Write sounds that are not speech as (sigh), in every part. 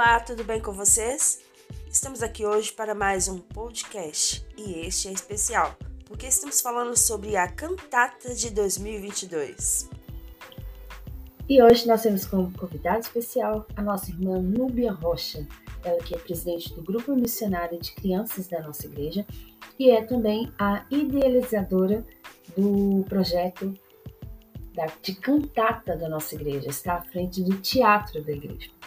Olá, tudo bem com vocês? Estamos aqui hoje para mais um podcast e este é especial porque estamos falando sobre a cantata de 2022. E hoje nós temos como convidada especial a nossa irmã Núbia Rocha, ela que é presidente do Grupo Missionário de Crianças da nossa igreja e é também a idealizadora do projeto de cantata da nossa igreja, está à frente do teatro da igreja.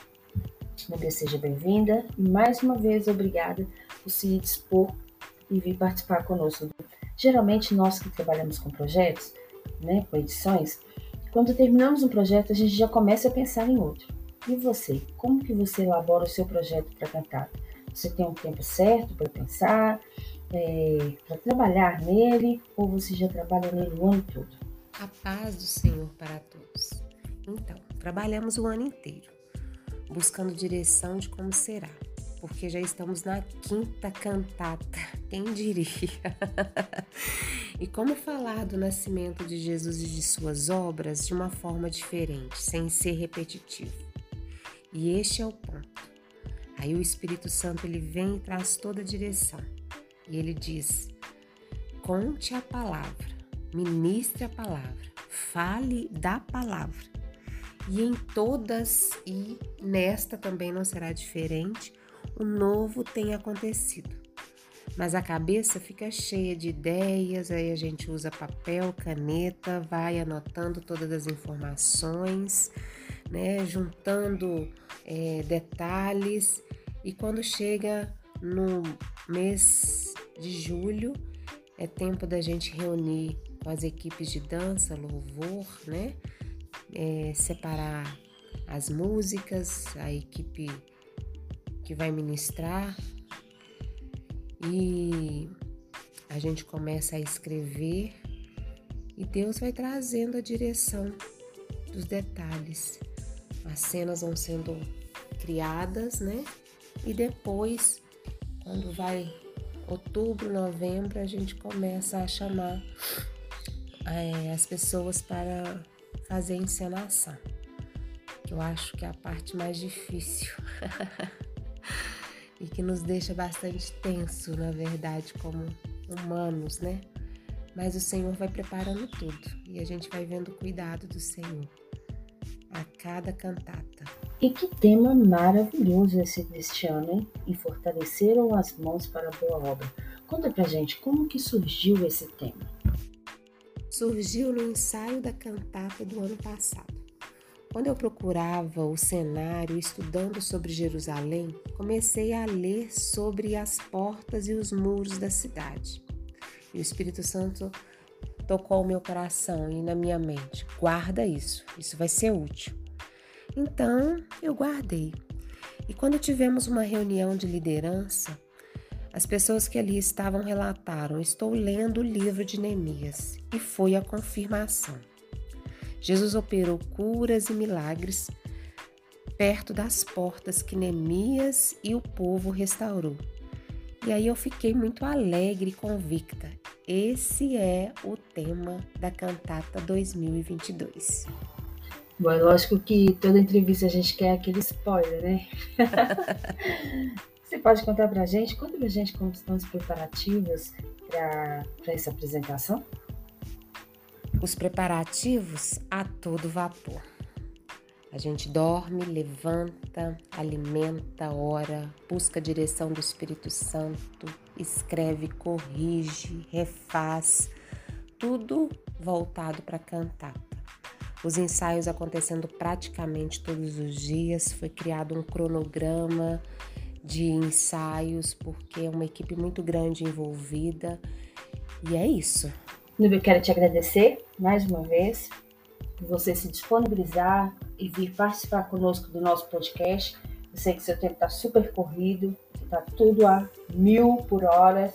Núbia, seja bem-vinda e mais uma vez obrigada por se dispor e vir participar conosco. Geralmente nós que trabalhamos com projetos, né, com edições, quando terminamos um projeto a gente já começa a pensar em outro. E você, como que você elabora o seu projeto para cantar? Você tem um tempo certo para pensar, é, para trabalhar nele, ou você já trabalha nele o ano todo? A paz do Senhor para todos. Então, trabalhamos o ano inteiro buscando direção de como será, porque já estamos na quinta cantata, (laughs) quem diria? e como falar do nascimento de Jesus e de suas obras de uma forma diferente, sem ser repetitivo? E este é o ponto. Aí o Espírito Santo ele vem e traz toda a direção. E ele diz: conte a palavra, ministre a palavra, fale da palavra e em todas, e nesta também não será diferente, o novo tem acontecido. Mas a cabeça fica cheia de ideias, aí a gente usa papel, caneta, vai anotando todas as informações, né, juntando é, detalhes, e quando chega no mês de julho, é tempo da gente reunir com as equipes de dança, louvor, né? É, separar as músicas, a equipe que vai ministrar e a gente começa a escrever e Deus vai trazendo a direção dos detalhes. As cenas vão sendo criadas, né? E depois, quando vai outubro, novembro, a gente começa a chamar é, as pessoas para fazer encenação, que eu acho que é a parte mais difícil (laughs) e que nos deixa bastante tenso, na verdade, como humanos, né? Mas o Senhor vai preparando tudo e a gente vai vendo o cuidado do Senhor a cada cantata. E que tema maravilhoso esse deste ano, hein? E fortaleceram as mãos para a boa obra. Conta pra gente como que surgiu esse tema surgiu no ensaio da cantata do ano passado. Quando eu procurava o cenário estudando sobre Jerusalém, comecei a ler sobre as portas e os muros da cidade. E o Espírito Santo tocou o meu coração e na minha mente: guarda isso, isso vai ser útil. Então eu guardei. E quando tivemos uma reunião de liderança, as pessoas que ali estavam relataram: Estou lendo o livro de Neemias, e foi a confirmação. Jesus operou curas e milagres perto das portas que Neemias e o povo restaurou. E aí eu fiquei muito alegre e convicta. Esse é o tema da cantata 2022. Bom, é lógico que toda entrevista a gente quer aquele spoiler, né? (laughs) Você pode contar para a gente, conta para a gente como estão os preparativos para essa apresentação? Os preparativos a todo vapor. A gente dorme, levanta, alimenta, ora, busca a direção do Espírito Santo, escreve, corrige, refaz, tudo voltado para cantar. Os ensaios acontecendo praticamente todos os dias, foi criado um cronograma de ensaios, porque é uma equipe muito grande envolvida. E é isso. Eu quero te agradecer mais uma vez por você se disponibilizar e vir participar conosco do nosso podcast. Eu sei que seu tempo está super corrido, está tudo a mil por hora,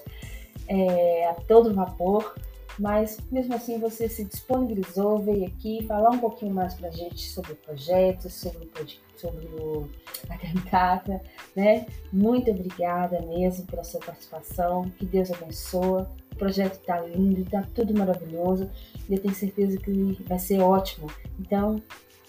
é, a todo vapor mas mesmo assim você se disponibilizou, veio aqui falar um pouquinho mais para a gente sobre o projeto, sobre, o, sobre o, (laughs) a cantata, né? Muito obrigada mesmo pela sua participação, que Deus abençoe. O projeto está lindo, está tudo maravilhoso e eu tenho certeza que vai ser ótimo. Então,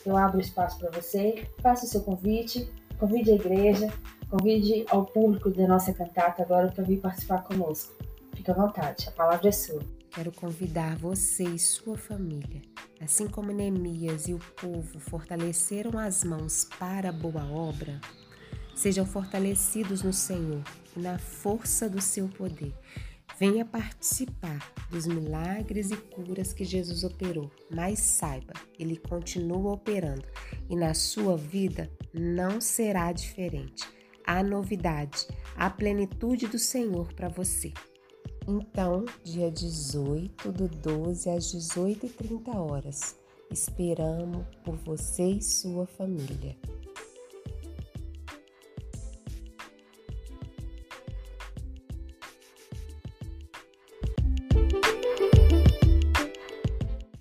eu abro espaço para você, faça o seu convite convide a igreja, convide ao público da nossa cantata agora para vir participar conosco. Fique à vontade, a palavra é sua. Quero convidar você e sua família, assim como Neemias e o povo fortaleceram as mãos para a boa obra, sejam fortalecidos no Senhor e na força do seu poder. Venha participar dos milagres e curas que Jesus operou, mas saiba, ele continua operando e na sua vida não será diferente. Há novidade, há plenitude do Senhor para você. Então, dia 18 do 12 às 18h30 horas, esperamos por você e sua família.